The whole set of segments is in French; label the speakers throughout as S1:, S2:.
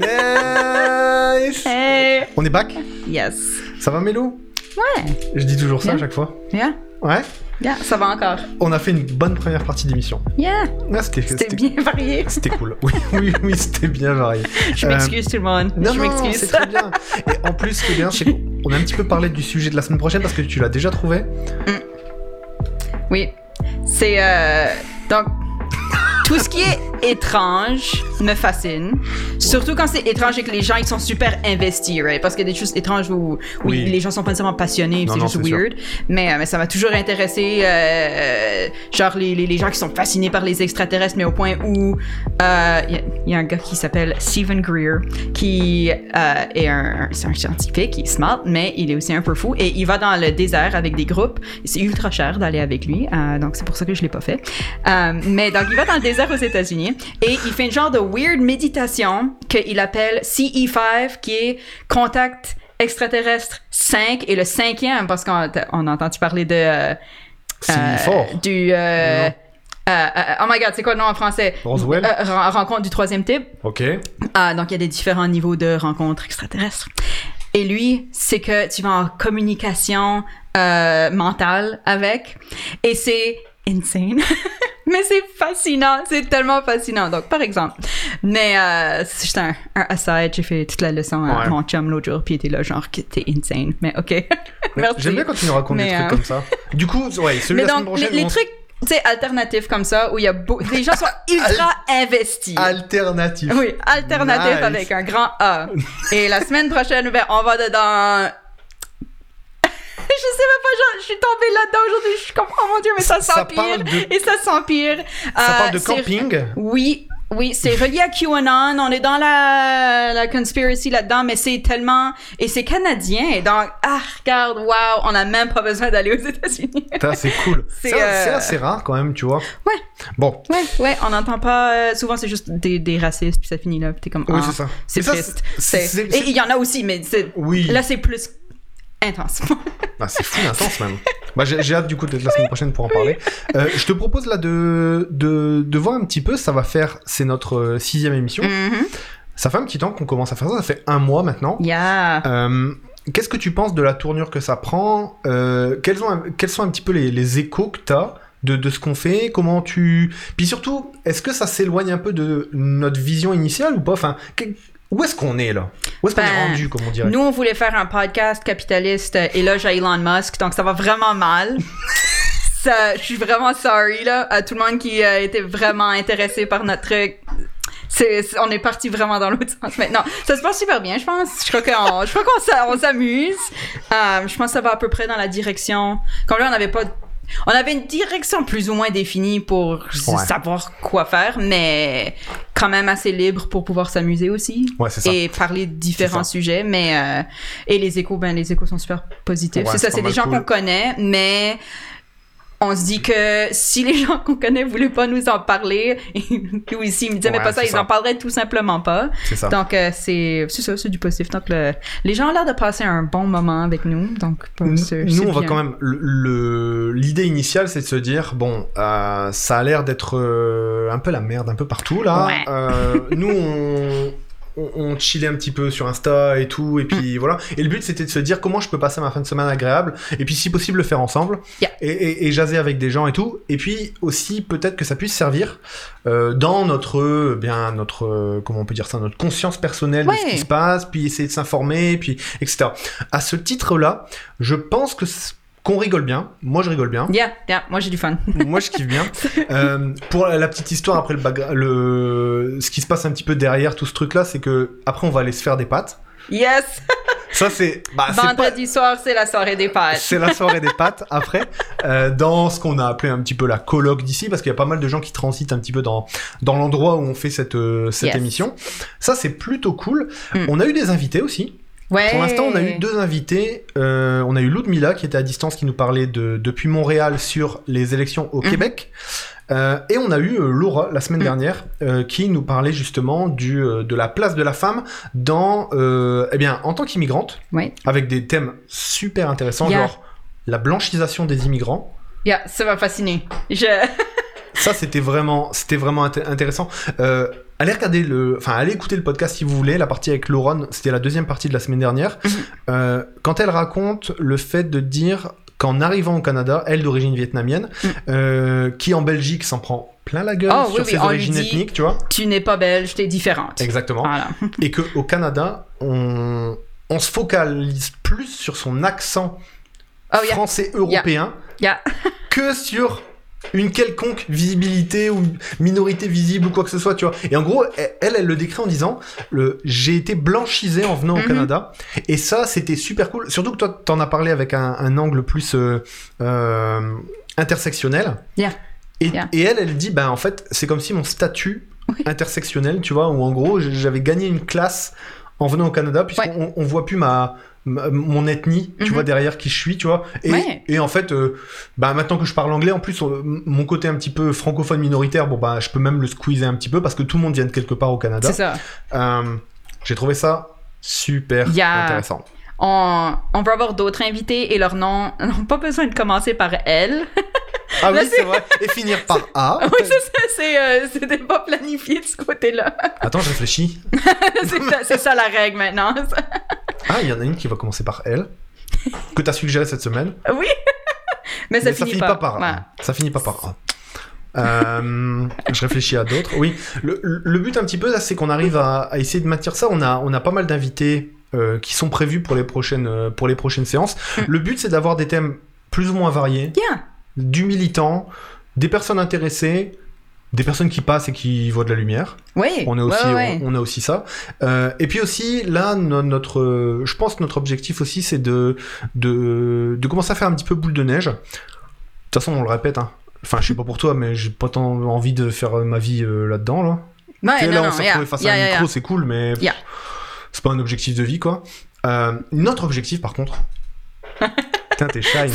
S1: Nice
S2: Hey!
S1: On est back?
S2: Yes.
S1: Ça va Mélo
S2: Ouais.
S1: Je dis toujours ça à chaque fois.
S2: Yeah.
S1: Ouais?
S2: Yeah, ça va encore.
S1: On a fait une bonne première partie d'émission.
S2: Yeah.
S1: Ah, c'était,
S2: bien varié.
S1: C'était cool. Oui, oui, oui, c'était bien varié.
S2: Je
S1: Euh,
S2: m'excuse tout le monde.
S1: Non,
S2: je m'excuse.
S1: c'est très bien. Et en plus, ce qui est bien, c'est qu'on a un petit peu parlé du sujet de la semaine prochaine parce que tu l'as déjà trouvé.
S2: Oui. C'est euh, donc tout ce qui est étrange me fascine. Surtout quand c'est étrange et que les gens ils sont super investis, right? Parce qu'il y a des choses étranges où, où
S1: Oui.
S2: les gens sont pas nécessairement passionnés, c'est juste
S1: sûr.
S2: weird. Mais, euh, mais ça m'a toujours intéressé, euh, genre les, les, les gens qui sont fascinés par les extraterrestres, mais au point où euh, il y, a- il y a un gars qui s'appelle Stephen Greer, qui euh, est un, c'est un scientifique, il est smart, mais il est aussi un peu fou et il va dans le désert avec des groupes. C'est ultra cher d'aller avec lui, euh, donc c'est pour ça que je l'ai pas fait. Euh, mais donc il va dans le désert aux États-Unis et il fait une genre de weird méditation qu'il appelle CE5, qui est contact extraterrestre 5 et le cinquième parce qu'on on a entendu parler de euh, euh, du euh, euh, euh, oh my god, c'est quoi le nom en français?
S1: Roswell?
S2: Ren- rencontre du troisième type.
S1: Ok.
S2: Ah, donc il y a des différents niveaux de rencontres extraterrestres. Et lui, c'est que tu vas en communication mentale avec. Et c'est insane. mais c'est fascinant. C'est tellement fascinant. Donc, par exemple, mais euh, c'est juste un, un aside. J'ai fait toute la leçon à
S1: Ouais.
S2: mon chum l'autre jour, puis il était là, genre, que t'es insane. Mais OK. Merci.
S1: J'aime bien quand tu nous racontes des trucs
S2: euh,
S1: comme ça. Du coup, ouais, celui
S2: Mais
S1: la semaine
S2: donc,
S1: prochaine.
S2: les, les trucs, tu sais, alternatifs comme ça, où il y a beau- les gens sont ultra investis.
S1: Alternatif.
S2: Oui, alternatif
S1: Nice.
S2: avec un grand A. Et la semaine prochaine, ben, on va dedans. je sais même pas, genre, je suis tombée là-dedans aujourd'hui. Je suis comme, oh mon dieu, mais ça
S1: Ça
S2: s'empire.
S1: de-
S2: Et ça s'empire.
S1: Ça
S2: Euh,
S1: parle de
S2: c'est-
S1: camping?
S2: Oui. Oui, c'est relié à QAnon. On est dans la, la conspiracy là-dedans, mais c'est tellement. Et c'est canadien. Donc, ah, regarde, wow, on n'a même pas besoin d'aller aux États-Unis.
S1: C'est cool.
S2: C'est, euh,
S1: assez rare quand même, tu vois.
S2: Ouais.
S1: Bon.
S2: Ouais, ouais, on n'entend pas. euh, souvent, c'est juste des, des racistes, puis ça finit là, puis t'es comme.
S1: Oui,
S2: ah,
S1: c'est ça.
S2: C'est
S1: ça,
S2: triste.
S1: c'est-
S2: c'est- Et il y en a aussi, mais c'est-
S1: Oui.
S2: là, c'est plus intense.
S1: Bah, c'est fou intense même. Bah, j'ai hâte du coup d'être la semaine prochaine pour en parler. Euh, je te propose là de, de, de voir un petit peu, ça va faire, c'est notre euh, sixième émission.
S2: Mhm.
S1: Ça fait un petit temps qu'on commence à faire ça, ça fait un mois maintenant.
S2: Yeah.
S1: Euh, Qu'est-ce que tu penses de la tournure que ça prend? Euh, quels, ont, quels sont un petit peu les, les échos que tu as de, de ce qu'on fait? Comment tu... Puis surtout, est-ce que ça s'éloigne un peu de notre vision initiale ou pas? Enfin, où est-ce qu'on est là? Où est-ce qu'on
S2: Ben,
S1: est rendu, comme on dirait?
S2: Nous, on voulait faire un podcast capitaliste euh, éloge à Elon Musk, donc ça va vraiment mal. Ça, je suis vraiment sorry là à tout le monde qui a été vraiment intéressé par notre truc. C'est, c'est- on est parti vraiment dans l'autre sens maintenant. Ça se passe super bien, je pense. Je crois qu'on, je crois qu'on s'a- on s'amuse. Euh, je pense que ça va à peu près dans la direction. Comme là, on n'avait pas, on avait une direction plus ou moins définie pour
S1: Ouais.
S2: savoir quoi faire, mais quand même assez libre pour pouvoir s'amuser aussi
S1: Ouais, ça.
S2: et parler de différents sujets, mais euh, et les échos, ben les échos sont super positifs.
S1: Ouais,
S2: c'est ça, c'est des gens
S1: cool.
S2: qu'on connaît, mais on se dit que si les gens qu'on connaît voulaient pas nous en parler, ou ici ils me disaient mais pas ça, ils
S1: ça.
S2: en parleraient tout simplement pas.
S1: C'est ça.
S2: Donc euh, c'est c'est ça, c'est du positif. Donc le- les gens ont l'air de passer un bon moment avec nous, donc bon,
S1: Nous, nous, on va quand même. le- le- L'idée initiale, c'est de se dire bon, euh, ça a l'air d'être euh, un peu la merde un peu partout là.
S2: Ouais.
S1: Euh, nous, on, on, on chillait un petit peu sur Insta et tout, et puis voilà. Et le but, c'était de se dire comment je peux passer ma fin de semaine agréable, et puis si possible le faire ensemble,
S2: Yeah.
S1: et, et, et jaser avec des gens et tout. Et puis aussi peut-être que ça puisse servir euh, dans notre euh, bien notre euh, comment on peut dire ça, notre conscience personnelle de ce qui se passe, puis essayer de s'informer, puis etc. À ce titre-là, je pense que qu'on rigole bien. Moi, je rigole bien.
S2: Yeah, yeah, moi j'ai du fun.
S1: Moi, je kiffe bien. Euh, pour la, petite histoire, après le, le ce qui se passe un petit peu derrière tout ce truc-là, c'est que après, on va aller se faire des pâtes.
S2: Yes!
S1: Ça, c'est bah, pas-
S2: Vendredi soir, c'est la soirée des pâtes.
S1: c'est la soirée des pâtes après, euh, dans ce qu'on a appelé un petit peu la colloque d'ici, parce qu'il y a pas mal de gens qui transitent un petit peu dans, dans l'endroit où on fait cette, euh, cette
S2: Yes.
S1: émission. Ça, c'est plutôt cool.
S2: Mm.
S1: On a eu des invités aussi.
S2: Ouais.
S1: Pour l'instant, on a eu deux invités. Euh, on a eu Ludmilla qui était à distance, qui nous parlait de, depuis Montréal sur les élections au
S2: Mhm.
S1: Québec. Euh, et on a eu euh, Laura la semaine
S2: Mhm.
S1: dernière qui nous parlait justement du, de la place de la femme dans, eh bien, en tant qu'immigrante,
S2: Ouais.
S1: avec des thèmes super intéressants,
S2: Yeah.
S1: genre la blanchisation des immigrants.
S2: Yeah, ça m'a fasciné. Je...
S1: Ça, c'était vraiment, c'était vraiment int- intéressant. Euh, allez regarder le, enfin allez écouter le podcast si vous voulez. La partie avec Lauren, c'était la deuxième partie de la semaine dernière.
S2: Mhm.
S1: Euh, quand elle raconte le fait de dire qu'en arrivant au Canada, elle d'origine vietnamienne,
S2: Mhm.
S1: euh, qui en Belgique s'en prend plein la gueule
S2: Oh,
S1: sur
S2: oui,
S1: ses origines
S2: dit-
S1: ethniques, tu vois.
S2: Tu n'es pas belge, t'es différente.
S1: Exactement.
S2: Voilà.
S1: Et que au Canada, on, on se focalise plus sur son accent
S2: Oh, yeah.
S1: français européen
S2: Yeah.
S1: que sur une quelconque visibilité ou minorité visible ou quoi que ce soit, tu vois. Et en gros, elle, elle le décrit en disant le j'ai été blanchisé en venant au
S2: Mhm.
S1: Canada. Et ça, c'était super cool. Surtout que toi, t'en as parlé avec un, un angle plus euh, euh, intersectionnel.
S2: Yeah.
S1: Et,
S2: Yeah.
S1: et elle, elle dit, ben en fait, c'est comme si mon statut
S2: Oui.
S1: intersectionnel, tu vois, où en gros, j'avais gagné une classe en venant au Canada, puisqu'on on voit plus ma- mon ethnie, tu
S2: Mhm.
S1: vois, derrière qui je suis, tu vois. Et,
S2: Ouais.
S1: et en fait, euh, bah, maintenant que je parle anglais, en plus, euh, mon côté un petit peu francophone minoritaire, bon, bah, je peux même le squeezer un petit peu parce que tout le monde vient de quelque part au Canada.
S2: C'est ça.
S1: Euh, J'ai trouvé ça super
S2: Yeah.
S1: intéressant.
S2: On, on va avoir d'autres invités et leurs noms n'ont pas besoin de commencer par elle.
S1: Ah
S2: Là,
S1: oui, c'est vrai. Et finir par A.
S2: oui, c'est euh, c'était pas planifié de ce côté-là.
S1: Attends, je réfléchis.
S2: c'est, ça- c'est ça la règle maintenant.
S1: Ah, il y en a une qui va commencer par L. Que t'as suggéré cette semaine.
S2: oui. Mais ça,
S1: Mais
S2: finit,
S1: pas, par A.
S2: Ouais.
S1: Ça finit pas par A. Euh, je réfléchis à d'autres. Oui, le, le but un petit peu, c'est qu'on arrive à, à essayer de maintenir ça. On a, on a pas mal d'invités euh, qui sont prévus pour les prochaines, euh, pour les prochaines séances.
S2: Mm.
S1: Le but, c'est d'avoir des thèmes plus ou moins variés,
S2: Yeah.
S1: du militant, des personnes intéressées, des personnes qui passent et qui voient de la lumière.
S2: Oui.
S1: On a aussi,
S2: Ouais, ouais.
S1: On, on a aussi ça. Euh, et puis aussi, là, no- notre, je pense que notre objectif aussi, c'est de, de, de commencer à faire un petit peu boule de neige. De toute façon, on le répète. Hein. Enfin, je sais pas pour toi, mais j'ai pas tant envie de faire euh, ma vie euh, là-dedans. Là.
S2: Ouais,
S1: Tu sais,
S2: non,
S1: là, on s'est
S2: yeah,
S1: retrouvé face
S2: yeah,
S1: à un
S2: yeah,
S1: micro, c'est cool, mais c'est pas un objectif de vie, quoi. Euh, notre objectif, par contre. Putain, t'es shine.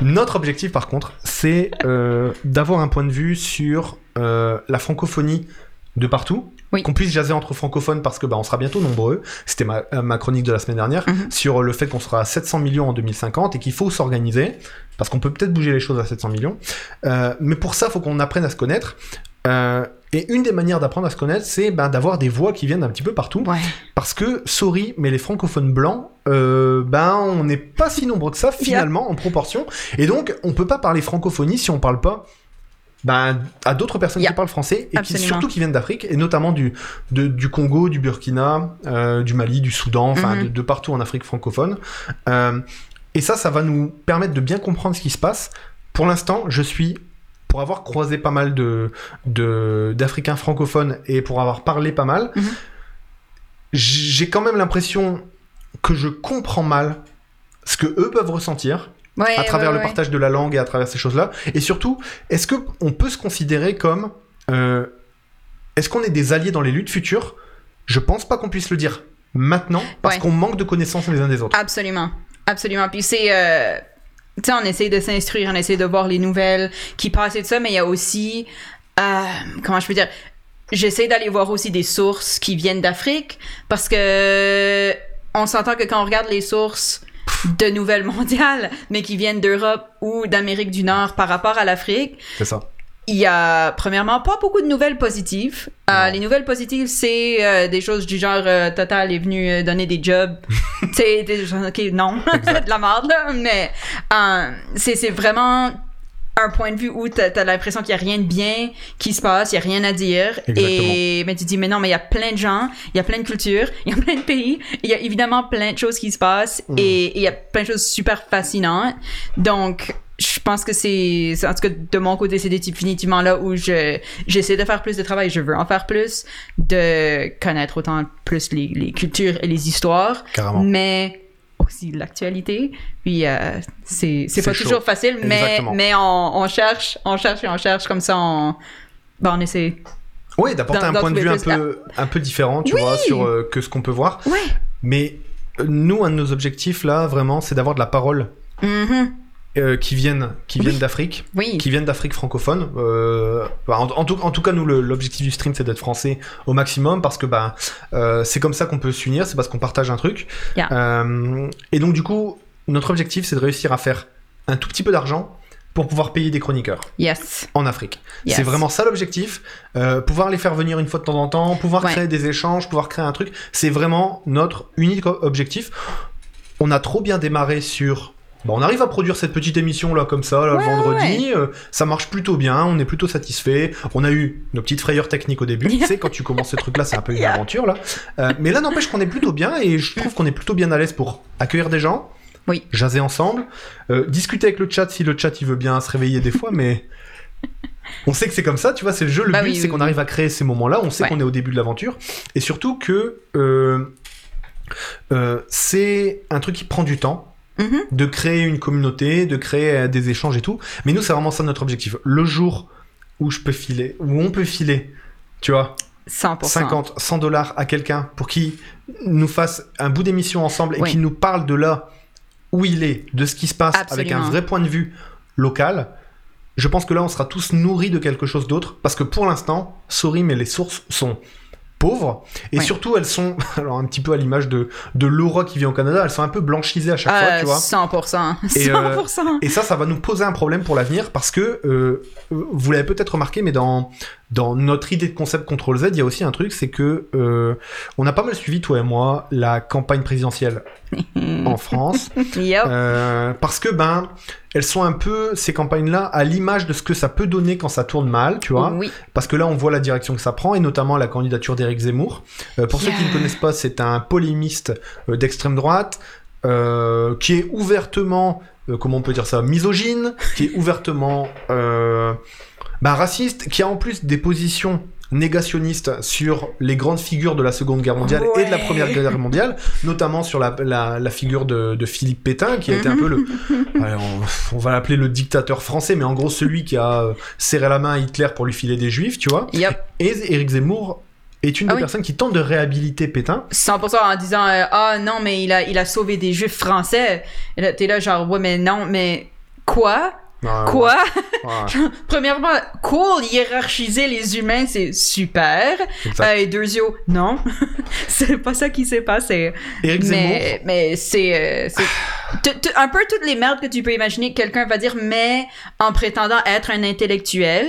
S1: Notre objectif, par contre, c'est d'avoir un point de vue sur euh, la francophonie de partout.
S2: Oui.
S1: Qu'on puisse jaser entre francophones parce que bah, on sera bientôt nombreux. C'était ma, euh, ma chronique de la semaine dernière
S2: Mhm.
S1: sur le fait qu'on sera à 700 millions en 2050 et qu'il faut s'organiser parce qu'on peut peut-être bouger les choses à 700 millions. Euh, mais pour ça, il faut qu'on apprenne à se connaître. Euh, et une des manières d'apprendre à se connaître, c'est ben, d'avoir des voix qui viennent un petit peu partout.
S2: Ouais.
S1: Parce que, sorry, mais les francophones blancs, euh, ben, on n'est pas si nombreux que ça, finalement, en proportion. Et donc, on peut pas parler francophonie si on parle pas ben, à d'autres personnes
S2: Yeah.
S1: qui parlent français, et qui, surtout qui viennent d'Afrique, et notamment du, de- du Congo, du Burkina, euh, du Mali, du Soudan, enfin,
S2: Mhm.
S1: de, de partout en Afrique francophone. Euh, et ça, ça va nous permettre de bien comprendre ce qui se passe. Pour l'instant, je suis pour avoir croisé pas mal de de- d'Africains francophones et pour avoir parlé pas mal,
S2: Mhm.
S1: j'ai quand même l'impression que je comprends mal ce que eux peuvent ressentir
S2: Ouais,
S1: à travers
S2: ouais,
S1: le partage de la langue et à travers ces choses-là. Et surtout, est-ce que on peut se considérer comme euh, est-ce qu'on est des alliés dans les luttes futures? Je pense pas qu'on puisse le dire maintenant parce qu'on manque de connaissances les uns des autres.
S2: Absolument. Absolument. Puis c'est. euh, tu sais, on essaie de s'instruire, on essaie de voir les nouvelles qui passent et tout ça, mais il y a aussi. euh, comment je peux dire J'essaie d'aller voir aussi des sources qui viennent d'Afrique parce que on s'entend que quand on regarde les sources de nouvelles mondiales, mais qui viennent d'Europe ou d'Amérique du Nord par rapport à l'Afrique,
S1: C'est ça.
S2: il y a premièrement pas beaucoup de nouvelles positives. Euh, les nouvelles positives, c'est euh, des choses du genre euh, Total est venu donner des jobs. c'est des gens, ok, non, de la merde là, mais c'est vraiment un point de vue où t'as as, l'impression qu'il y a rien de bien qui se passe, il y a rien à dire. Et mais tu dis mais non, mais il y a plein de gens, il y a plein de cultures, il y a plein de pays, il y a évidemment plein de choses qui se passent
S1: Mm.
S2: et il y a plein de choses super fascinantes. Donc je pense que c'est c'est- en tout cas de mon côté c'est définitivement là où je j'essaie de faire plus de travail je veux en faire plus de connaître autant plus les, les cultures et les histoires
S1: Carrément.
S2: mais aussi l'actualité puis euh, c'est pas
S1: chaud.
S2: toujours facile mais
S1: Exactement.
S2: mais on, on cherche on cherche et on cherche comme ça on ben on essaie
S1: Oui, d'apporter un point de vue un peu, un peu différent, tu
S2: Oui.
S1: vois, sur euh, que ce qu'on peut voir.
S2: ouais
S1: Mais euh, nous, un de nos objectifs là, vraiment, c'est d'avoir de la parole
S2: Mhm.
S1: Euh, qui viennent, qui
S2: Oui.
S1: viennent d'Afrique,
S2: oui
S1: qui viennent d'Afrique francophone. Euh, bah, en, en tout, en tout cas, nous, l'objectif du stream, c'est d'être français au maximum parce que bah, euh, c'est comme ça qu'on peut s'unir, c'est parce qu'on partage un truc.
S2: Yeah.
S1: Et donc, du coup, notre objectif, c'est de réussir à faire un tout petit peu d'argent pour pouvoir payer des chroniqueurs
S2: Yes.
S1: en Afrique.
S2: Yes.
S1: C'est vraiment ça l'objectif. Euh, pouvoir les faire venir une fois de temps en temps, pouvoir
S2: Ouais.
S1: créer des échanges, pouvoir créer un truc. C'est vraiment notre unique objectif. On a trop bien démarré sur. Bon, on arrive à produire cette petite émission là comme ça, là, le
S2: Ouais,
S1: vendredi. euh, ça marche plutôt bien, on est plutôt satisfait. On a eu nos petites frayeurs techniques au début. tu sais, quand tu commences ce truc là, c'est un peu une aventure là. Euh, mais là, n'empêche qu'on est plutôt bien et je trouve qu'on est plutôt bien à l'aise pour accueillir des gens.
S2: Oui.
S1: Jaser ensemble, euh, discuter avec le chat si le chat il veut bien se réveiller des fois, mais on sait que c'est comme ça, tu vois, c'est le jeu. Le
S2: Bah
S1: but,
S2: oui,
S1: c'est
S2: oui,
S1: qu'on
S2: oui.
S1: arrive à créer ces moments-là. On sait
S2: Ouais.
S1: qu'on est au début de l'aventure. Et surtout que euh, euh, c'est un truc qui prend du temps
S2: Mhm.
S1: de créer une communauté, de créer euh, des échanges et tout. Mais nous, c'est vraiment ça notre objectif. Le jour où je peux filer, où on peut filer, tu vois,
S2: 100%.
S1: 50, 100 dollars à quelqu'un pour qu'il nous fasse un bout d'émission ensemble et
S2: Oui.
S1: qu'il nous parle de là où il est, de ce qui se passe avec un vrai point de vue local. Je pense que là, on sera tous nourris de quelque chose d'autre parce que pour l'instant, sorry, mais les sources sont pauvres et
S2: Ouais.
S1: surtout elles sont, alors un petit peu à l'image de, de Laura qui vit au Canada, elles sont un peu blanchisées à chaque fois,
S2: Euh,
S1: tu vois.
S2: 100%.
S1: Et, euh,
S2: 100%.
S1: Et ça, ça va nous poser un problème pour l'avenir parce que euh, vous l'avez peut-être remarqué, mais dans dans notre idée de concept Control Z, il y a aussi un truc, c'est que on a pas mal suivi toi et moi la campagne présidentielle en France
S2: Yep.
S1: euh, parce que ben elles sont un peu ces campagnes-là à l'image de ce que ça peut donner quand ça tourne mal, tu vois.
S2: oui.
S1: Parce que là, on voit la direction que ça prend, et notamment la candidature d'Éric Zemmour. Euh, pour ceux qui ne connaissent pas, c'est un polémiste euh, d'extrême droite, qui est ouvertement, comment on peut dire ça, misogyne, qui est ouvertement bah, raciste, qui a en plus des positions négationnistes sur les grandes figures de la Seconde Guerre mondiale et de la. Première Guerre mondiale, notamment sur la, la, la figure de, de Philippe Pétain, qui a été un peu le, on, on va l'appeler le dictateur français, mais en gros celui qui a euh, serré la main à Hitler pour lui filer des juifs, tu vois.
S2: Yep.
S1: Et Éric Zemmour est une
S2: Ah
S1: des
S2: oui.
S1: personnes qui tente de réhabiliter Pétain.
S2: 100% en disant euh, ah non mais il a il a sauvé des juifs français t'es là genre ouais mais non mais quoi? Quoi?
S1: Ouais,
S2: premièrement cool hiérarchiser les humains c'est super. Euh, et deuxièmement non. C'est pas ça qui s'est passé.
S1: Éric
S2: mais mais c'est euh, un peu toutes les merdes que tu peux imaginer que quelqu'un va dire mais en prétendant être un intellectuel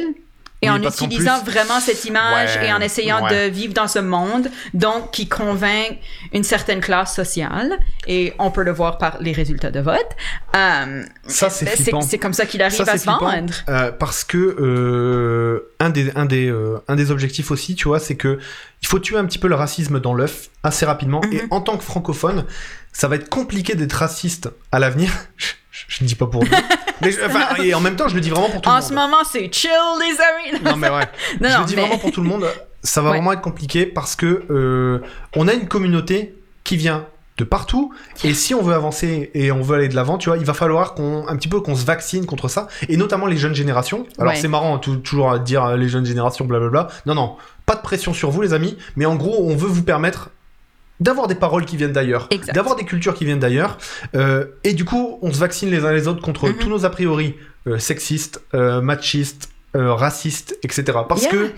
S2: et
S1: Oui,
S2: en utilisant
S1: plus-
S2: vraiment cette image
S1: Ouais,
S2: et en essayant
S1: ouais.
S2: de vivre dans ce monde, donc qui convainc une certaine classe sociale, et on peut le voir par les résultats de vote. Euh,
S1: ça c'est
S2: ben,
S1: flippant.
S2: c'est comme ça qu'il arrive
S1: Ça,
S2: à se
S1: flippant.
S2: vendre.
S1: Euh, parce que euh, un, des, un, des, un des objectifs aussi, tu vois, c'est que il faut tuer un petit peu le racisme dans l'œuf assez rapidement. Et
S2: Mhm.
S1: en tant que francophone, ça va être compliqué d'être raciste à l'avenir. Je, je dis pas pour nous. mais je- enfin, et en même temps, je le dis vraiment pour tout
S2: En
S1: le
S2: ce
S1: monde.
S2: moment, c'est chill, les amis.
S1: Non mais ouais.
S2: Non,
S1: je
S2: non,
S1: le dis
S2: mais-
S1: vraiment pour tout le monde. Ça va
S2: Ouais.
S1: vraiment être compliqué parce que euh, on a une communauté qui vient de partout et si on veut avancer et on veut aller de l'avant, tu vois, il va falloir qu'on un petit peu qu'on se vaccine contre ça et notamment les jeunes générations. Alors
S2: Ouais.
S1: c'est marrant tout- toujours à dire euh, les jeunes générations blablabla. Non non, pas de pression sur vous les amis, mais en gros, on veut vous permettre d'avoir des paroles qui viennent d'ailleurs, d'avoir des cultures qui viennent d'ailleurs, euh, et du coup, on se vaccine les uns les autres contre
S2: Mhm.
S1: tous nos a priori euh, sexistes, euh, machistes, euh, racistes, etc. Parce
S2: Yeah.
S1: que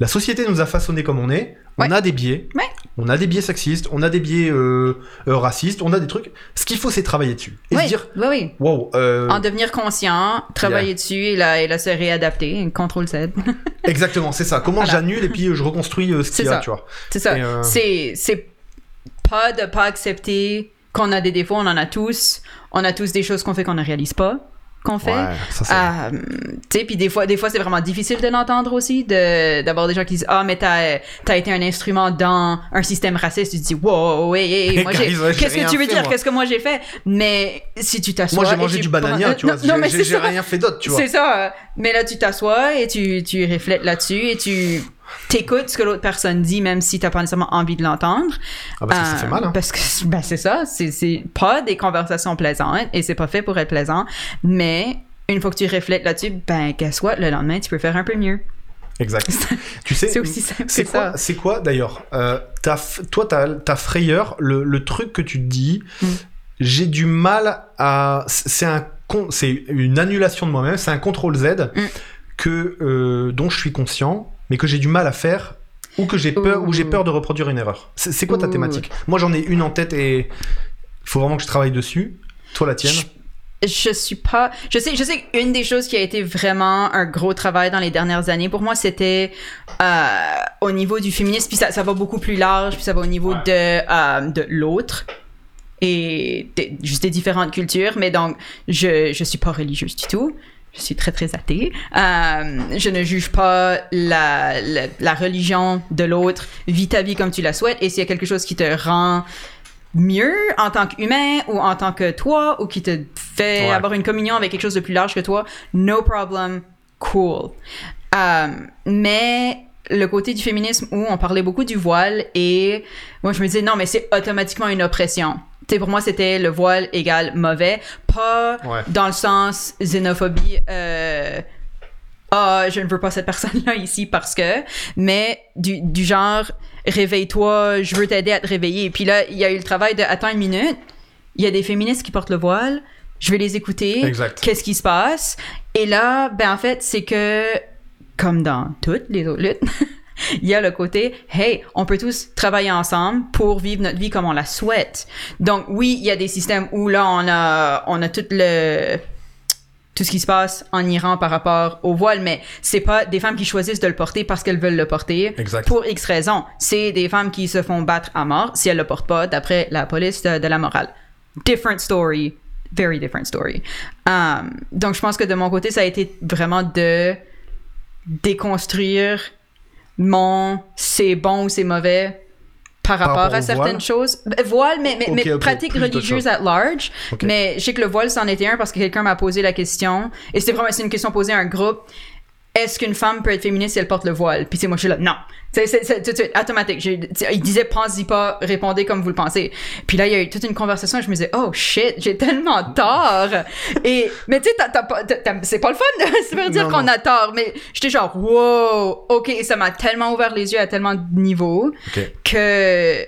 S1: la société nous a façonnés comme on est,
S2: Ouais.
S1: on a des biais,
S2: Ouais.
S1: on a des biais sexistes, on a des biais euh, euh, racistes, on a des trucs. Ce qu'il faut, c'est travailler dessus et
S2: oui,
S1: se dire,
S2: oui, oui.
S1: wow, euh,
S2: En devenir conscient, travailler dessus et là, et là se réadapter, contrôle Z.
S1: exactement, c'est ça. Comment
S2: Voilà.
S1: j'annule et puis je reconstruis ce qu'il y a,
S2: ça.
S1: tu vois.
S2: C'est ça. C'est pas de pas accepter qu'on a des défauts, on en a tous. On a tous des choses qu'on fait qu'on ne réalise pas qu'on fait.
S1: Ouais, c'est.
S2: Euh, tu sais, puis des fois, des fois c'est vraiment difficile de l'entendre aussi, de, d'avoir des gens qui disent Ah, mais t'as, t'as été un instrument dans un système raciste. Tu te dis Wow, hey, hey, moi, qu'est-ce que tu veux
S1: fait,
S2: dire? Qu'est-ce que moi j'ai fait? Mais si tu t'assois.
S1: Moi j'ai mangé du banania, tu vois.
S2: Non, non, mais
S1: j'ai rien fait d'autre, tu vois.
S2: C'est ça. Mais là, tu t'assois et tu, tu réflètes là-dessus et tu t'écoutes ce que l'autre personne dit, même si t'as pas nécessairement envie de l'entendre.
S1: Ah, parce que ça
S2: Euh,
S1: fait mal, hein.
S2: Parce que ben, c'est ça, c'est, c'est pas des conversations plaisantes et c'est pas fait pour être plaisant. Mais une fois que tu reflètes là-dessus, ben, what, le lendemain, tu peux faire un peu mieux.
S1: Exact. tu sais,
S2: C'est aussi simple
S1: c'est
S2: que
S1: quoi,
S2: ça.
S1: c'est quoi d'ailleurs euh, Toi, ta, ta frayeur, le, le truc que tu te dis,
S2: Mm.
S1: j'ai du mal à. C'est un c'est une annulation de moi-même, c'est un contrôle Z
S2: Mm.
S1: que euh, dont je suis conscient, mais que j'ai du mal à faire ou que j'ai peur ou j'ai peur de reproduire une erreur. C'est quoi ta
S2: Ouh.
S1: thématique? Moi, j'en ai une en tête et il faut vraiment que je travaille dessus. Toi, la tienne?
S2: je suis pas. Je sais, je sais qu'une des choses qui a été vraiment un gros travail dans les dernières années pour moi, c'était euh, au niveau du féminisme. Puis ça, ça va beaucoup plus large. Puis ça va au niveau de euh, de l'autre et de- juste des différentes cultures. Mais donc, je je suis pas religieuse du tout. Je suis très très athée. Euh, je ne juge pas la, la, la religion de l'autre. Vis ta vie comme tu la souhaites. Et s'il y a quelque chose qui te rend mieux en tant qu'humain ou en tant que toi ou qui te fait
S1: Ouais.
S2: avoir une communion avec quelque chose de plus large que toi, no problem, cool. Euh, mais le côté du féminisme où on parlait beaucoup du voile et moi je me disais non mais c'est automatiquement une oppression. Pour moi c'était le voile égale mauvais, pas
S1: Ouais.
S2: dans le sens xénophobie. Euh, ah, je ne veux pas cette personne-là ici parce que, mais du, du genre, réveille-toi, je veux t'aider à te réveiller. Et puis là, il y a eu le travail de, attends une minute, il y a des féministes qui portent le voile, je vais les écouter.
S1: Exact.
S2: Qu'est-ce qui se passe? Et là, ben en fait, c'est que, comme dans toutes les autres luttes, il y a le côté, hey, on peut tous travailler ensemble pour vivre notre vie comme on la souhaite. Donc oui, il y a des systèmes où là, on a, on a tout le, tout ce qui se passe en Iran par rapport au voile, mais c'est pas des femmes qui choisissent de le porter parce qu'elles veulent le porter
S1: Exact.
S2: pour X raisons. C'est des femmes qui se font battre à mort si elles le portent pas, d'après la police de, de la morale. Different story. Very different story. Um, donc, je pense que de mon côté, ça a été vraiment de déconstruire mon c'est bon ou c'est mauvais par
S1: Par
S2: rapport, à certaines
S1: voile?
S2: choses. Ben, Voile, mais, mais, religieuses
S1: choses.
S2: at large. Mais je sais que le voile, c'en était un parce que quelqu'un m'a posé la question. Et c'était vraiment c'est une question posée à un groupe. Est-ce qu'une femme peut être féministe si elle porte le voile? Puis c'est moi, je suis là, non. C'est tout de suite automatique. Il disait, pense-y pas, répondez comme vous le pensez. Puis là, il y a eu toute une conversation et je me disais, oh shit, j'ai tellement tort. et, mais tu sais, c'est pas le fun de se faire dire qu'on a tort. Mais j'étais genre, wow, ok, et ça m'a tellement ouvert les yeux à tellement de niveaux que euh,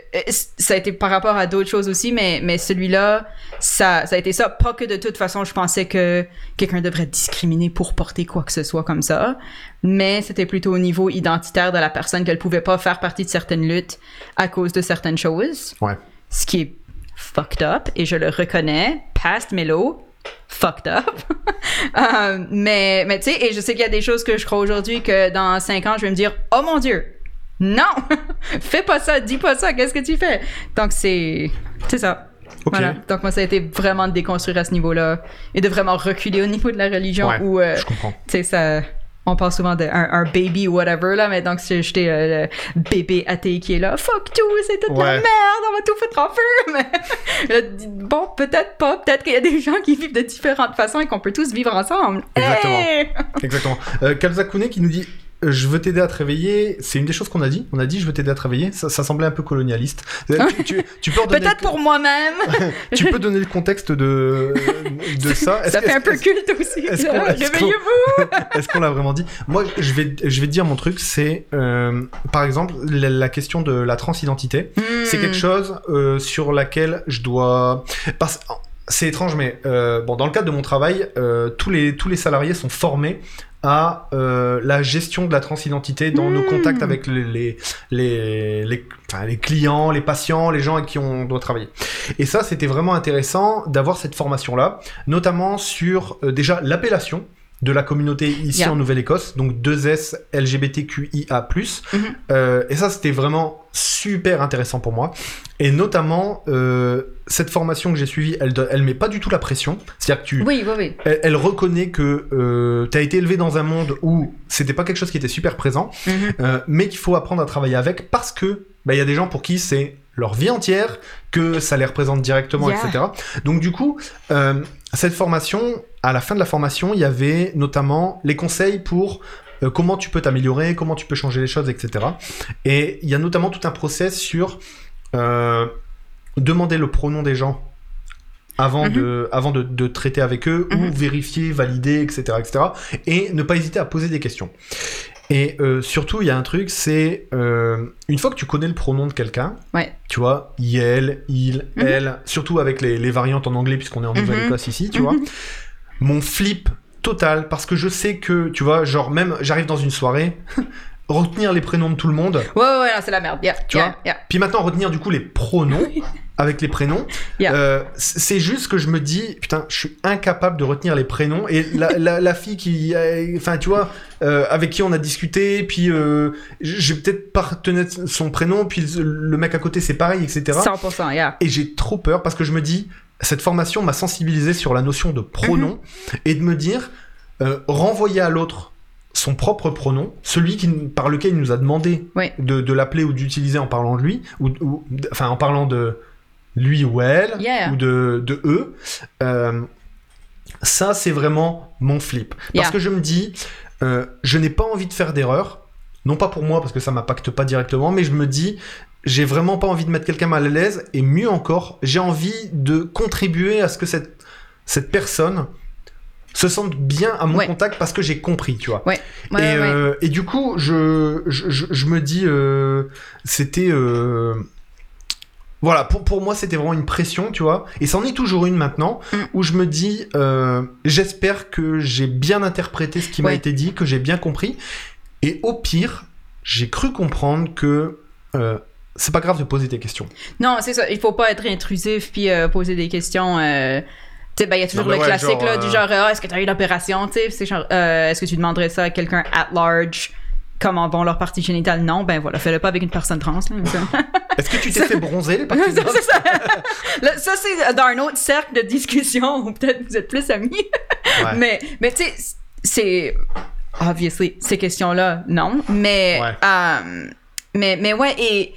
S2: ça a été par rapport à d'autres choses aussi, mais, mais celui-là, ça, ça a été ça. Pas que de toute façon, je pensais que quelqu'un devrait être discriminé pour porter quoi que ce soit comme ça, mais c'était plutôt au niveau identitaire de la personne qu'elle pouvait pas faire partie de certaines luttes à cause de certaines choses,
S1: Ouais.
S2: ce qui est fucked up, et je le reconnais, past Melo, fucked up. Euh, mais mais tu sais, et je sais qu'il y a des choses que je crois aujourd'hui que dans cinq ans, je vais me dire, oh mon Dieu, non, fais pas ça, dis pas ça, qu'est-ce que tu fais? Donc c'est c'est ça. Voilà. Donc moi, ça a été vraiment de déconstruire à ce niveau-là et de vraiment reculer au niveau de la religion
S1: Ouais,
S2: où, euh,
S1: Je comprends.
S2: tu sais, ça... On parle souvent d'un un baby whatever, là, mais donc c'est- j'étais euh, le bébé athée qui est là, fuck tout, c'est toute la
S1: Ouais.
S2: merde, on va tout foutre en feu. Mais bon, peut-être pas, peut-être qu'il y a des gens qui vivent de différentes façons et qu'on peut tous vivre ensemble.
S1: Exactement.
S2: Hey!
S1: Exactement. Euh, Kalzakune qui nous dit je veux t'aider à te réveiller. C'est une des choses qu'on a dit. On a dit je veux t'aider à te réveiller. Ça, ça semblait un peu colonialiste. Euh, tu, tu- tu peux
S2: Peut-être
S1: le-
S2: pour moi-même.
S1: tu peux donner le contexte de, de ça.
S2: Ça fait un peu culte aussi. Réveillez-vous.
S1: Est-ce qu'on l'a vraiment dit? Moi, je vais, je vais te dire mon truc, c'est euh, par exemple la, la question de la transidentité. C'est
S2: Hmm.
S1: quelque chose euh, sur laquelle je dois. Parce... C'est étrange, mais euh, bon, dans le cadre de mon travail, euh, tous les tous les salariés sont formés à euh, la gestion de la transidentité dans nos
S2: Hmm.
S1: contacts avec les les, les, les, enfin, les clients, les patients, les gens avec qui on doit travailler. Et ça, c'était vraiment intéressant d'avoir cette formation-là, notamment sur euh, déjà l'appellation de la communauté ici
S2: Yeah.
S1: en Nouvelle-Écosse, donc 2S LGBTQIA+.
S2: Mhm.
S1: Euh, et ça, c'était vraiment super intéressant pour moi. Et notamment, euh, cette formation que j'ai suivie, elle, elle met pas du tout la pression. C'est-à-dire que tu,
S2: Oui, oui, oui.
S1: elle, elle reconnaît que euh, tu as été élevé dans un monde où c'était pas quelque chose qui était super présent,
S2: Mhm.
S1: euh, mais qu'il faut apprendre à travailler avec parce que bah, il y a des gens pour qui c'est leur vie entière, que ça les représente directement,
S2: Yeah.
S1: etc. Donc du coup, cette formation, à la fin de la formation, il y avait notamment les conseils pour euh, comment tu peux t'améliorer, comment tu peux changer les choses, etc. Et il y a notamment tout un process sur euh, demander le pronom des gens avant,
S2: Mhm.
S1: de, avant de, de traiter avec eux, ou
S2: Mhm.
S1: vérifier, valider, etc., etc. Et ne pas hésiter à poser des questions. Et euh, surtout, il y a un truc, c'est euh, une fois que tu connais le pronom de quelqu'un,
S2: Ouais.
S1: tu vois, il, il,
S2: Mhm.
S1: elle, surtout avec les, les variantes en anglais, puisqu'on est en
S2: Mhm.
S1: Nouvelle-Écosse ici, tu vois, mon flip total, parce que je sais que, tu vois, genre même, j'arrive dans une soirée, retenir les prénoms de tout le monde.
S2: Ouais, ouais, ouais, c'est la merde. Yeah,
S1: Tu
S2: yeah,
S1: vois
S2: yeah.
S1: Puis maintenant, retenir du coup les pronoms avec les prénoms. Euh, c'est juste que je me dis, putain, je suis incapable de retenir les prénoms. Et la, la, la fille qui. euh, Enfin, tu vois, euh, avec qui on a discuté, puis j'ai peut-être pas retenu son prénom, puis le, le mec à côté, c'est pareil, etc.
S2: 100%, yeah.
S1: Et j'ai trop peur parce que je me dis, cette formation m'a sensibilisé sur la notion de pronom et de me dire, euh, renvoyer à l'autre son propre pronom, celui qui, par lequel il nous a demandé de, de l'appeler ou d'utiliser en parlant de lui, ou, ou- enfin en parlant de lui ou elle,
S2: Yeah.
S1: ou de, de eux. euh, ça, c'est vraiment mon flip. Parce
S2: Yeah.
S1: que je me dis, euh, je n'ai pas envie de faire d'erreur. Non pas pour moi, parce que ça m'impacte pas directement, mais je me dis, j'ai vraiment pas envie de mettre quelqu'un mal à l'aise. Et mieux encore, j'ai envie de contribuer à ce que cette, cette personne se sente bien à mon
S2: Ouais.
S1: contact parce que j'ai compris, tu vois.
S2: Ouais, ouais,
S1: euh, et du coup, je, je, je- je me dis, euh, c'était. euh, voilà, pour, pour moi, c'était vraiment une pression, tu vois. Et c'en est toujours une maintenant,
S2: Mm.
S1: où je me dis, j'espère que j'ai bien interprété ce qui m'a été dit, que j'ai bien compris. Et au pire, j'ai cru comprendre que euh, c'est pas grave de poser des questions.
S2: Non, c'est ça. Il faut pas être intrusif puis euh, poser des questions. euh, Tu sais, ben, il y a toujours
S1: Non,
S2: le
S1: ouais,
S2: classique
S1: genre,
S2: là,
S1: euh,
S2: du genre Ah, est-ce que tu as eu l'opération Tu sais, euh, Est-ce que tu demanderais ça à quelqu'un at large? Comment vont leurs parties génitales? Non, ben voilà, fais-le pas avec une personne trans.
S1: Est-ce que tu t'es fait bronzer les parties
S2: Ça, c'est ça. Là, ça, c'est dans un autre cercle de discussion où peut-être vous êtes plus amis.
S1: Ouais.
S2: Mais, mais tu sais, c'est. Obviously, ces questions-là, non. Mais,
S1: Ouais.
S2: euh, mais, mais ouais, et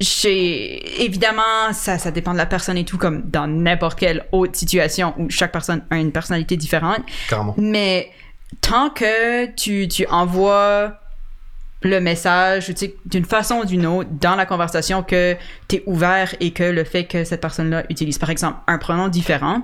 S2: j'ai. Évidemment, ça, ça dépend de la personne et tout, comme dans n'importe quelle autre situation où chaque personne a une personnalité différente.
S1: Carrément.
S2: Mais tant que tu, tu envoies le message, tu sais, d'une façon ou d'une autre, dans la conversation, que tu es ouvert et que le fait que cette personne-là utilise, par exemple, un pronom différent,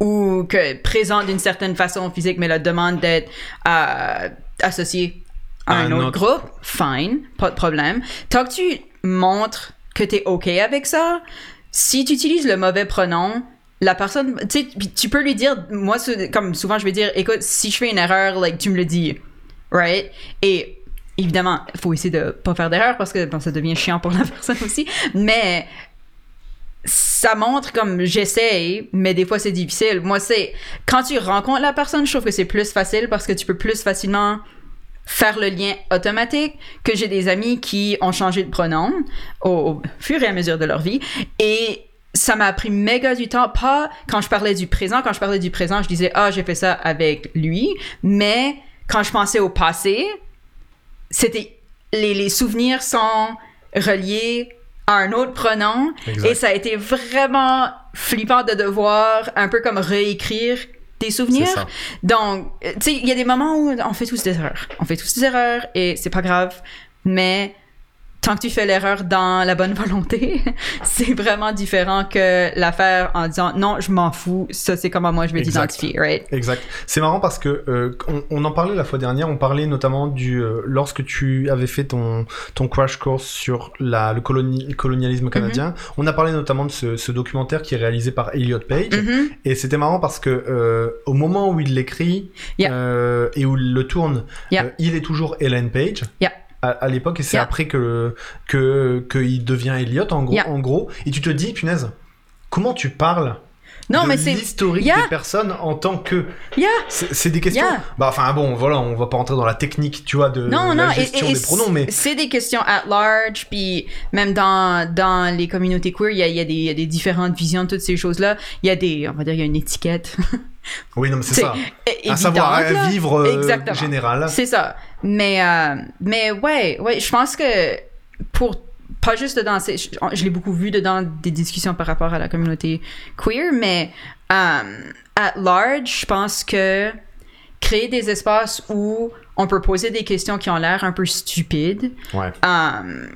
S2: ou que présente d'une certaine façon physique, mais la demande d'être euh, associé à
S1: À
S2: un,
S1: un
S2: autre,
S1: autre.
S2: groupe, fine, pas de problème. Tant que tu montres que tu es OK avec ça, si tu utilises le mauvais pronom, la personne, tu peux lui dire, moi, comme souvent je vais dire, écoute, si je fais une erreur, like, tu me le dis, right? Et évidemment, il faut essayer de pas faire d'erreur parce que ça devient chiant pour la personne aussi, mais ça montre comme j'essaye, mais des fois c'est difficile. Moi, c'est quand tu rencontres la personne, je trouve que c'est plus facile parce que tu peux plus facilement faire le lien automatique que j'ai des amis qui ont changé de pronom au, au fur et à mesure de leur vie. Et ça m'a pris méga du temps. Pas quand je parlais du présent. Quand je parlais du présent je disais ah j'ai fait ça avec lui. Mais quand je pensais au passé c'était les, les souvenirs sont reliés à un autre pronom.
S1: Exact.
S2: et ça a été vraiment flippant de devoir un peu comme réécrire des souvenirs. Donc, euh, tu sais, il y a des moments où on fait tous des erreurs. On fait tous des erreurs et c'est pas grave. Mais tant que tu fais l'erreur dans la bonne volonté, c'est vraiment différent que l'affaire en disant non, je m'en fous, ça c'est comment moi je vais t'identifier, right?
S1: Exact. C'est marrant parce que euh, on, on en parlait la fois dernière. On parlait notamment du euh, lorsque tu avais fait ton ton crash course sur la le coloni- le colonialisme canadien. On a parlé notamment de ce, ce documentaire qui est réalisé par Elliot Page.
S2: Mhm.
S1: Et c'était marrant parce que euh, au moment où il l'écrit
S2: Yeah.
S1: et où il le tourne,
S2: Yeah.
S1: il est toujours Ellen Page.
S2: Yeah.
S1: À, à l'époque, et c'est
S2: Yeah.
S1: après que que qu'il devient Elliot en gros,
S2: Yeah.
S1: en gros. Et tu te dis, punaise, comment tu parles
S2: Non,
S1: de
S2: mais c'est.
S1: l'historique
S2: Yeah.
S1: des personnes en tant que
S2: Yeah.
S1: c'est des questions.
S2: Yeah.
S1: Bah, enfin, bon, voilà, on va pas rentrer dans la technique, tu vois, de
S2: Non,
S1: la
S2: non,
S1: gestion
S2: et,
S1: des pronoms, mais
S2: c'est des questions at large, puis même dans, dans les communautés queer, il y a, y a des, il y a des différentes visions de toutes ces choses-là. Il y a des, on va dire, il y a une étiquette.
S1: oui, non, mais c'est ça.
S2: é-
S1: Un savoir
S2: là.
S1: vivre euh, général.
S2: C'est ça. Mais, euh, mais ouais, ouais, je pense que pour pas juste dedans, c'est- je, je l'ai beaucoup vu dedans des discussions par rapport à la communauté queer, mais euh, at large, je pense que créer des espaces où on peut poser des questions qui ont l'air un peu stupides,
S1: Ouais.
S2: euh,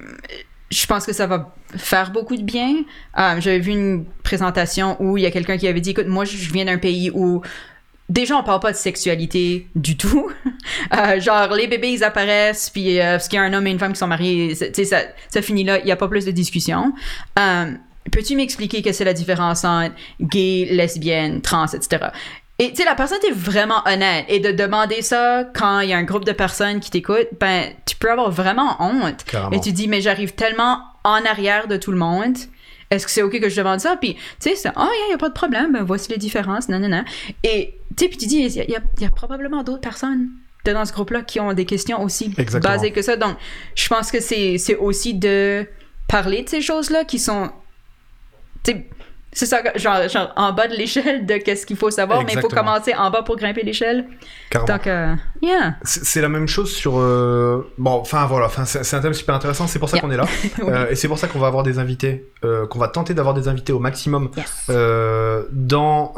S2: je pense que ça va faire beaucoup de bien. Euh, J'avais vu une présentation où il y a quelqu'un qui avait dit, écoute, moi, je viens d'un pays où déjà on parle pas de sexualité du tout. Euh, genre les bébés ils apparaissent puis euh, parce qu'il y a un homme et une femme qui sont mariés, c'est- tu sais ça, ça finit là, il y a pas plus de discussion. Euh, Peux-tu m'expliquer que c'est la différence entre gay, lesbienne, trans, etc. Et tu sais, la personne est vraiment honnête. Et de demander ça quand il y a un groupe de personnes qui t'écoutent, ben, tu peux avoir vraiment honte.
S1: Carrément.
S2: Et tu dis, mais j'arrive tellement en arrière de tout le monde. Est-ce que c'est OK que je demande ça? Puis, tu sais, c'est, oh, il n'y a pas de problème, ben, voici les différences, non, non, non. Et, sais, puis tu dis, il y, a- y y probablement d'autres personnes dans ce groupe-là qui ont des questions aussi
S1: Exactement.
S2: basées que ça. Donc, je pense que c'est, aussi de parler de ces choses-là qui sont, c'est ça, genre, genre en bas de l'échelle de qu'est-ce qu'il faut savoir, mais il faut commencer en bas pour grimper l'échelle. Donc, euh, yeah.
S1: C'est la même chose sur. euh, Bon, enfin voilà, enfin, c'est un thème super intéressant, c'est pour ça
S2: Yeah.
S1: qu'on est là.
S2: Oui.
S1: Euh, et c'est pour ça qu'on va avoir des invités, euh, qu'on va tenter d'avoir des invités au maximum
S2: Yes.
S1: dans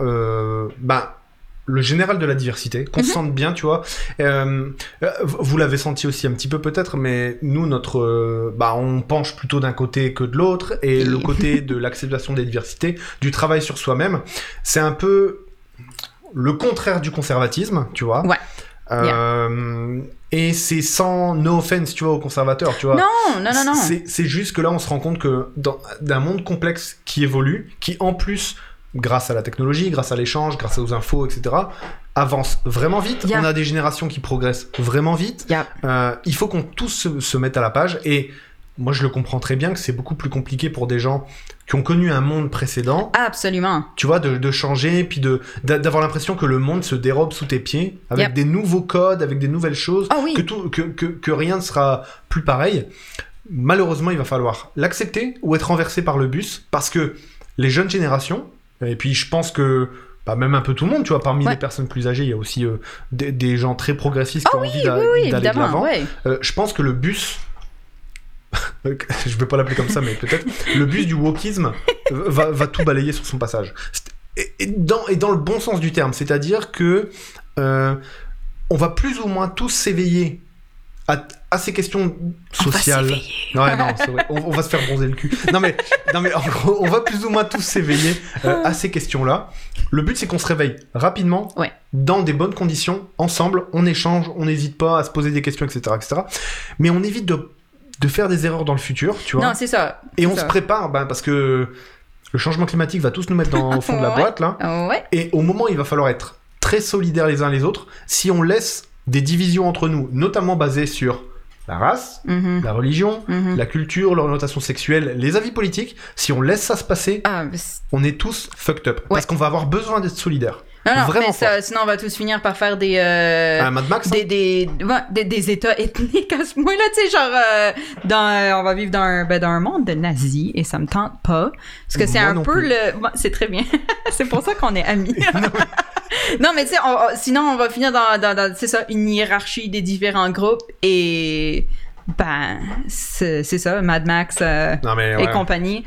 S1: ben, le général de la diversité, qu'on se
S2: Mhm.
S1: sente bien, tu vois. Euh, euh, vous l'avez senti aussi un petit peu peut-être, mais nous, notre, euh, bah, on penche plutôt d'un côté que de l'autre, et
S2: Oui.
S1: le côté de l'acceptation des diversités, du travail sur soi-même, c'est un peu le contraire du conservatisme, tu vois.
S2: Ouais.
S1: Euh, Et c'est sans no offense, tu vois, aux conservateurs, tu vois.
S2: Non, non, non, non.
S1: C'est juste que là, on se rend compte que dans d'un monde complexe qui évolue, qui en plus, grâce à la technologie, grâce à l'échange, grâce aux infos, etc., avance vraiment vite.
S2: Yeah.
S1: On a des générations qui progressent vraiment vite.
S2: Yeah.
S1: Euh, il faut qu'on tous se, se mette à la page. Et moi, je le comprends très bien que c'est beaucoup plus compliqué pour des gens qui ont connu un monde précédent,
S2: Absolument.
S1: tu vois, de, de changer, puis de d'a- d'avoir l'impression que le monde se dérobe sous tes pieds, avec des nouveaux codes, avec des nouvelles choses
S2: Ah oui.
S1: que, tout, que, que, que rien ne sera plus pareil. Malheureusement, il va falloir l'accepter ou être renversé par le bus parce que les jeunes générations, et puis je pense que bah, même un peu tout le monde, tu vois, parmi
S2: Ouais.
S1: les personnes plus âgées, il y a aussi euh, des, des gens très progressistes qui
S2: Ah
S1: ont
S2: oui,
S1: envie d'a-
S2: oui, oui,
S1: d'aller de l'avant.
S2: Ouais.
S1: Euh, je pense que le bus, je vais pas l'appeler comme ça, mais peut-être, le bus du wokisme va, va tout balayer sur son passage. Et dans, et dans le bon sens du terme, c'est-à-dire que euh, on va plus ou moins tous s'éveiller à, à ces questions sociales.
S2: s'éveiller.
S1: Ouais, non, vrai. On, on va se faire bronzer le cul. Non mais, non mais en gros, on va plus ou moins tous s'éveiller euh, à ces questions-là. Le but, c'est qu'on se réveille rapidement,
S2: Ouais.
S1: dans des bonnes conditions, ensemble, on échange, on n'hésite pas à se poser des questions, etc., etc. Mais on évite de, de faire des erreurs dans le futur, tu vois.
S2: Non, c'est ça.
S1: Et on
S2: ça.
S1: se prépare, ben, parce que le changement climatique va tous nous mettre dans, au fond de la
S2: Ouais.
S1: boîte, là.
S2: Ouais.
S1: Et au moment il va falloir être très solidaires les uns les autres, si on laisse des divisions entre nous, notamment basées sur la race,
S2: Mhm.
S1: la religion,
S2: Mhm.
S1: la culture, l'orientation sexuelle, les avis politiques, si on laisse ça se passer,
S2: Ah,
S1: on est tous fucked up. Parce qu'on va avoir besoin d'être solidaires.
S2: Non, non,
S1: Vraiment
S2: mais ça, sinon on va tous finir par faire des. euh,
S1: Un Mad Max, hein?
S2: des, des, ouais, des, des états ethniques à ce point-là, tu sais, genre, euh, dans, euh, on va vivre dans un, ben, dans un monde de nazis et ça me tente pas. Parce que c'est un peu
S1: plus.
S2: le. bon, c'est très bien. c'est pour ça qu'on est amis. non, mais tu sais, on- on- sinon on va finir dans, dans, dans, c'est ça, une hiérarchie des différents groupes et. Ben, c'est ça, Mad Max euh,
S1: Non mais
S2: et compagnie.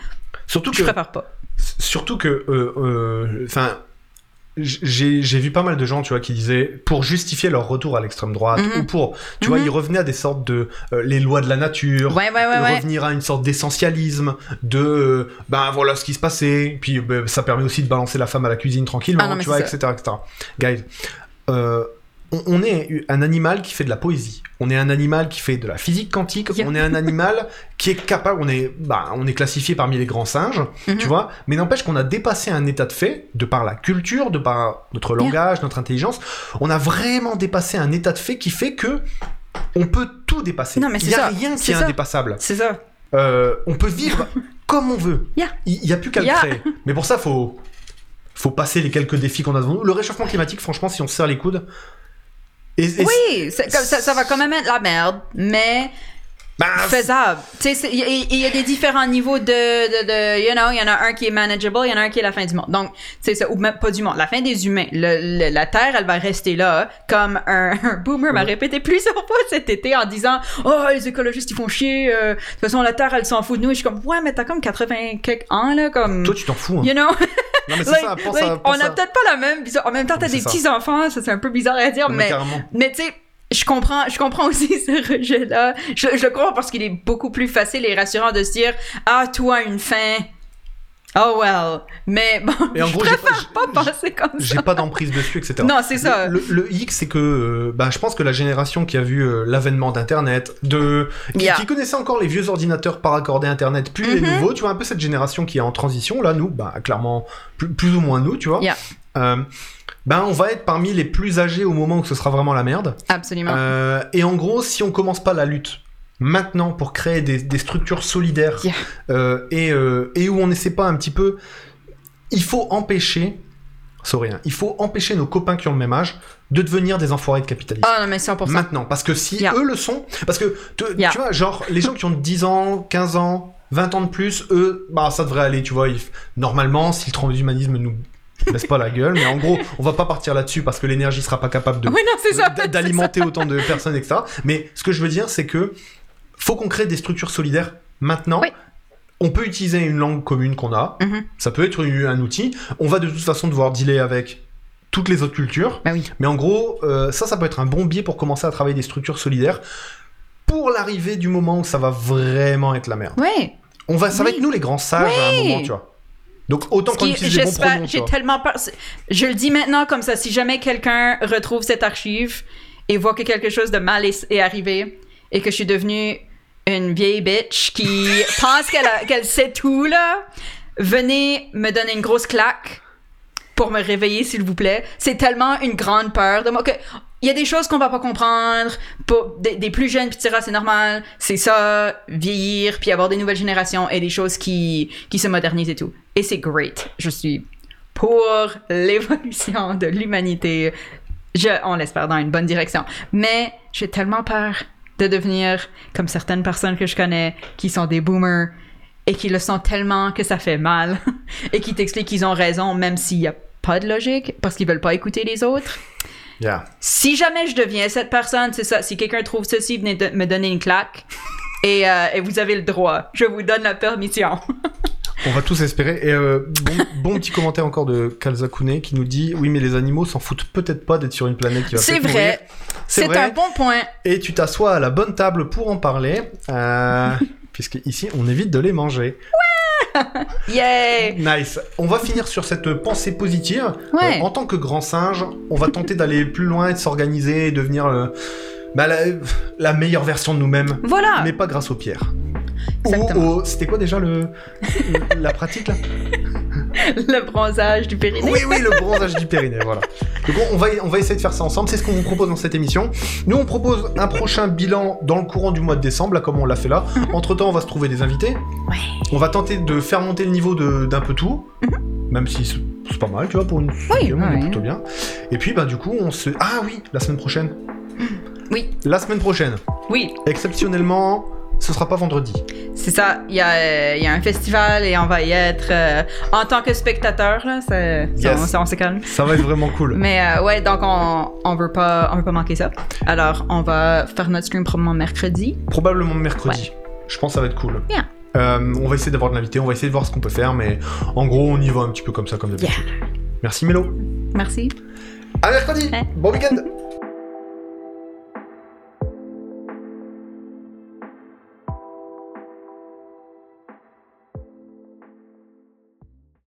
S1: Surtout
S2: Je
S1: que,
S2: préfère pas.
S1: surtout que, enfin, j'ai vu pas mal de gens, tu vois, qui disaient pour justifier leur retour à l'extrême droite
S2: Mhm.
S1: ou pour, tu vois,
S2: Mhm.
S1: ils revenaient à des sortes de euh, les lois de la nature.
S2: Ouais, ouais, ouais, ouais.
S1: revenir à une sorte d'essentialisme, de euh, ben voilà ce qui se passait, puis ben, ça permet aussi de balancer la femme à la cuisine tranquillement,
S2: Ah non,
S1: tu vois, etc., etc. Guys, euh, on, on est un animal qui fait de la poésie, on est un animal qui fait de la physique quantique,
S2: Yeah.
S1: on est un animal qui est capable, on est, bah, on est classifié parmi les grands singes,
S2: Mhm.
S1: tu vois, mais n'empêche qu'on a dépassé un état de fait, de par la culture, de par notre
S2: Yeah.
S1: langage, notre intelligence, on a vraiment dépassé un état de fait qui fait que on peut tout dépasser.
S2: Non, mais
S1: Il n'y a
S2: ça,
S1: rien qui est indépassable.
S2: C'est ça.
S1: Euh, on peut vivre comme on veut.
S2: Yeah.
S1: Il n'y a plus qu'à le créer. Mais pour ça, faut faut passer les quelques défis qu'on a devant nous. Le réchauffement climatique, franchement, si on se serre les coudes. Et, et
S2: Oui, comme ça, ça va quand même être la merde, mais
S1: bah,
S2: faisable. Tu sais, c'est- il y, a- il y a des différents niveaux de, de, de you know, il y en a un qui est manageable, il y en a un qui est la fin du monde. Donc, c'est ça, ou même pas du monde, la fin des humains. Le, le- la Terre, elle va rester là, comme un, un boomer m'a répété plusieurs fois cet été en disant, oh, les écologistes, ils font chier, euh, de toute façon, la Terre, elle s'en fout de nous. Et je suis comme, ouais, mais t'as comme 80 quelques ans, là, comme...
S1: toi, tu t'en fous. hein.
S2: You know?
S1: Non, mais
S2: Like-
S1: ça. Pense
S2: like,
S1: à,
S2: on a
S1: à-
S2: peut-être pas la même. En même temps, t'as des petits-enfants, ça c'est un peu bizarre à dire,
S1: Non, mais
S2: mais mais tu sais, je comprends, je comprends aussi ce rejet-là. Je, je le comprends parce qu'il est beaucoup plus facile et rassurant de se dire Ah, toi, une fin. Oh well. Mais bon,
S1: Et en
S2: je
S1: gros, j'ai
S2: préfère
S1: pas-
S2: pas
S1: j'ai-
S2: penser comme
S1: J'ai
S2: ça.
S1: pas d'emprise dessus, etc.
S2: Non, c'est ça.
S1: Le, le- le hic, c'est que euh, bah, je pense que la génération qui a vu euh, l'avènement d'Internet, de qui,
S2: Yeah.
S1: qui connaissait encore les vieux ordinateurs par accordé Internet, puis les
S2: Mhm.
S1: nouveaux, tu vois, un peu cette génération qui est en transition, là, nous, bah, clairement, plus, plus ou moins nous, tu vois.
S2: Yeah.
S1: Euh, ben on va être parmi les plus âgés au moment où ce sera vraiment la merde.
S2: Absolument.
S1: Euh, et en gros, si on commence pas la lutte maintenant pour créer des, des structures solidaires
S2: Yeah.
S1: euh, et, euh, et où on n'essaie pas un petit peu, il faut empêcher, sorry, hein, il faut empêcher nos copains qui ont le même âge de devenir des enfoirés de capitalistes.
S2: Ah non, mais 100%.
S1: Maintenant, parce que si
S2: Yeah.
S1: eux le sont, parce que te-
S2: Yeah.
S1: tu vois, genre les gens qui ont 10 ans, 15 ans, 20 ans de plus, eux, bah ça devrait aller, tu vois. ils- Normalement, si le transhumanisme nous baisse pas la gueule, mais en gros, on va pas partir là-dessus parce que l'énergie sera pas capable de
S2: Oui,
S1: d'alimenter autant de personnes, etc. Mais ce que je veux dire, c'est que faut qu'on crée des structures solidaires maintenant.
S2: Oui.
S1: On peut utiliser une langue commune qu'on a.
S2: Mhm.
S1: Ça peut être un outil. On va de toute façon devoir dealer avec toutes les autres cultures.
S2: Bah oui.
S1: Mais en gros, euh, ça, ça peut être un bon biais pour commencer à travailler des structures solidaires pour l'arrivée du moment où ça va vraiment être la merde.
S2: Ouais.
S1: On va, ça va être nous les grands sages à un moment, tu vois. Donc autant qu'on utilise les bons pronoms,
S2: J'ai tellement peur. Je le dis maintenant comme ça. Si jamais quelqu'un retrouve cette archive et voit que quelque chose de mal est, est arrivé et que je suis devenue une vieille bitch qui pense qu'elle sait tout, là, venez me donner une grosse claque pour me réveiller, s'il vous plaît. C'est tellement une grande peur de moi que. Il y a des choses qu'on va pas comprendre. Des, plus jeunes, puis c'est normal. C'est ça, vieillir, puis avoir des nouvelles générations et des choses qui, qui se modernisent et tout. Et c'est great. Je suis pour l'évolution de l'humanité. Je, on l'espère dans une bonne direction. Mais j'ai tellement peur de devenir comme certaines personnes que je connais qui sont des boomers et qui le sont tellement que ça fait mal et qui t'expliquent qu'ils ont raison même s'il n'y a pas de logique parce qu'ils veulent pas écouter les autres.
S1: Yeah.
S2: Si jamais je deviens cette personne, c'est ça. Si quelqu'un trouve ceci, venez de- me donner une claque. Et, euh, et vous avez le droit. Je vous donne la permission.
S1: On va tous espérer. Et euh, bon, bon petit commentaire encore de Kalzakune qui nous dit Oui, mais les animaux s'en foutent peut-être pas d'être sur une planète qui va
S2: C'est vrai.
S1: C'est
S2: un bon point.
S1: Et tu t'assois à la bonne table pour en parler. euh, puisque ici, on évite de les manger.
S2: Yay!
S1: Nice. On va finir sur cette pensée positive.
S2: Ouais.
S1: Euh, en tant que grand singe, on va tenter d'aller plus loin et de s'organiser et devenir euh, bah, la, la meilleure version de nous-mêmes.
S2: Voilà.
S1: Mais pas grâce aux pierres. C'était quoi déjà le, la pratique là?
S2: Le bronzage du périnée.
S1: Oui, oui, le bronzage du périnée, voilà. Donc on, va, on va essayer de faire ça ensemble, c'est ce qu'on vous propose dans cette émission. Nous, on propose un prochain bilan dans le courant du mois de décembre, là, comme on l'a fait là. Entre-temps, on va se trouver des invités.
S2: Ouais.
S1: On va tenter de faire monter le niveau d'un peu tout, même si c'est pas mal, tu vois, pour une cinquième, on est
S2: ouais.
S1: plutôt bien. Et puis, bah, du coup, on se... Ah oui, la semaine prochaine.
S2: Oui.
S1: La semaine prochaine,
S2: Oui,
S1: exceptionnellement, ce sera pas vendredi.
S2: c'est ça. Il y a, euh, il y a un festival et on va y être euh, en tant que spectateur. Là,
S1: Yes.
S2: on, ça, on se calme.
S1: Ça va être vraiment cool.
S2: Mais euh, ouais, donc on, on veut pas on veut pas manquer ça. Alors on va faire notre stream probablement mercredi.
S1: Probablement mercredi. Je pense que ça va être cool.
S2: Bien.
S1: Euh, on va essayer d'avoir de l'invité, on va essayer de voir ce qu'on peut faire, mais en gros, on y va un petit peu comme ça, comme d'habitude. Merci Mélo.
S2: Merci.
S1: À mercredi.
S2: Ouais.
S1: Bon week-end.